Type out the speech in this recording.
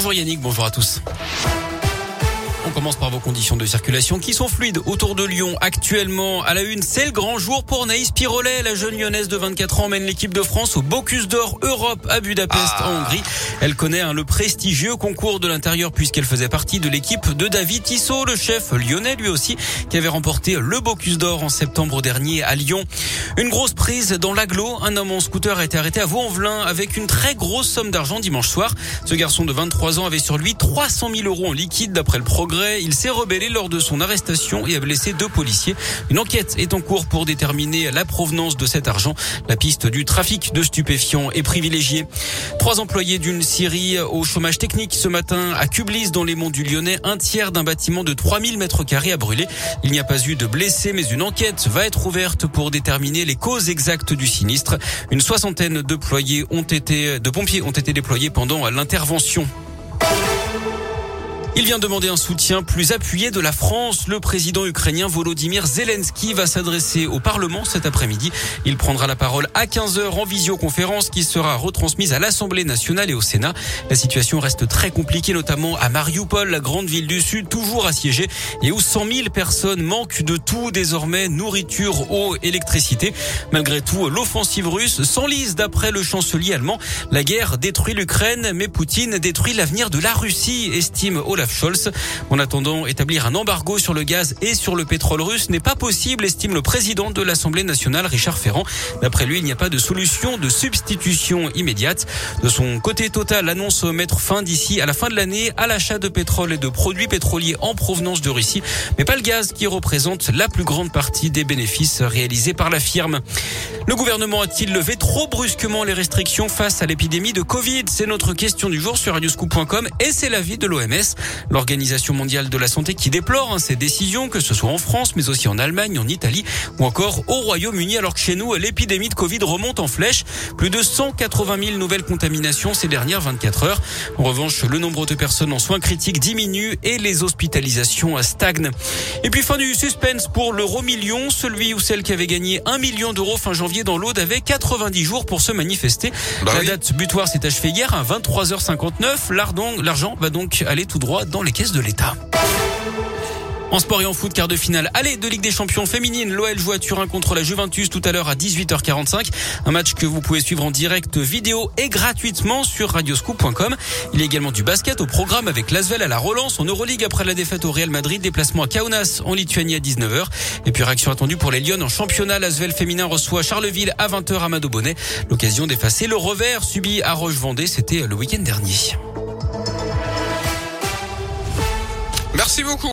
Bonjour Yannick, bonjour à tous. On commence par vos conditions de circulation qui sont fluides autour de Lyon. Actuellement, à la une, c'est le grand jour pour Naïs Pirolet. La jeune lyonnaise de 24 ans mène l'équipe de France au Bocuse d'Or Europe à Budapest en Hongrie. Elle connaît hein, le prestigieux concours de l'intérieur puisqu'elle faisait partie de l'équipe de David Tissot, le chef lyonnais lui aussi, qui avait remporté le Bocuse d'Or en septembre dernier à Lyon. Une grosse prise dans l'aglo. Un homme en scooter a été arrêté à Vaux-en-Velin avec une très grosse somme d'argent dimanche soir. Ce garçon de 23 ans avait sur lui 300 000 euros en liquide d'après le progrès. Il s'est rebellé lors de son arrestation et a blessé deux policiers. Une enquête est en cours pour déterminer la provenance de cet argent. La piste du trafic de stupéfiants est privilégiée. Trois employés d'une scierie au chômage technique ce matin à Cublis dans les monts du Lyonnais. Un tiers d'un bâtiment de 3000 mètres carrés a brûlé. Il n'y a pas eu de blessés, mais une enquête va être ouverte pour déterminer les causes exactes du sinistre. Une soixantaine de, pompiers ont été déployés pendant l'intervention. Il vient demander un soutien plus appuyé de la France. Le président ukrainien Volodymyr Zelensky va s'adresser au Parlement cet après-midi. Il prendra la parole à 15h en visioconférence qui sera retransmise à l'Assemblée nationale et au Sénat. La situation reste très compliquée, notamment à Mariupol, la grande ville du Sud, toujours assiégée et où 100 000 personnes manquent de tout désormais, nourriture, eau, électricité. Malgré tout, l'offensive russe s'enlise d'après le chancelier allemand. La guerre détruit l'Ukraine, mais Poutine détruit l'avenir de la Russie, estime En attendant, établir un embargo sur le gaz et sur le pétrole russe n'est pas possible, estime le président de l'Assemblée nationale, Richard Ferrand. D'après lui, il n'y a pas de solution de substitution immédiate. De son côté, Total annonce mettre fin d'ici à la fin de l'année à l'achat de pétrole et de produits pétroliers en provenance de Russie, mais pas le gaz qui représente la plus grande partie des bénéfices réalisés par la firme. Le gouvernement a-t-il levé trop brusquement les restrictions face à l'épidémie de Covid? C'est notre question du jour sur radioscoop.com et c'est l'avis de l'OMS. L'Organisation mondiale de la santé qui déplore hein, ces décisions, que ce soit en France, mais aussi en Allemagne, en Italie ou encore au Royaume-Uni, alors que chez nous, l'épidémie de Covid remonte en flèche. Plus de 180 000 nouvelles contaminations ces dernières 24 heures. En revanche, le nombre de personnes en soins critiques diminue et les hospitalisations stagnent. Et puis fin du suspense pour l'euro million, celui ou celle qui avait gagné 1 million d'euros fin janvier dans l'Aude avait 90 jours pour se manifester. Bah la oui. date butoir s'est achevée hier à 23h59. L'ardon- L'argent va donc aller tout droit dans les caisses de l'État. En sport et en foot, quart de finale. Allez, de Ligue des Champions féminine. L'OL joue à Turin contre la Juventus tout à l'heure à 18h45. Un match que vous pouvez suivre en direct vidéo et gratuitement sur radioscoop.com. Il y a également du basket au programme avec l'Asvel à la relance en Euroleague après la défaite au Real Madrid. Déplacement à Kaunas en Lituanie à 19h. Et puis réaction attendue pour les Lyon en championnat. L'Asvel féminin reçoit Charleville à 20h à Bonnet. L'occasion d'effacer le revers subi à Roche-Vendée. C'était le week-end dernier. Merci beaucoup.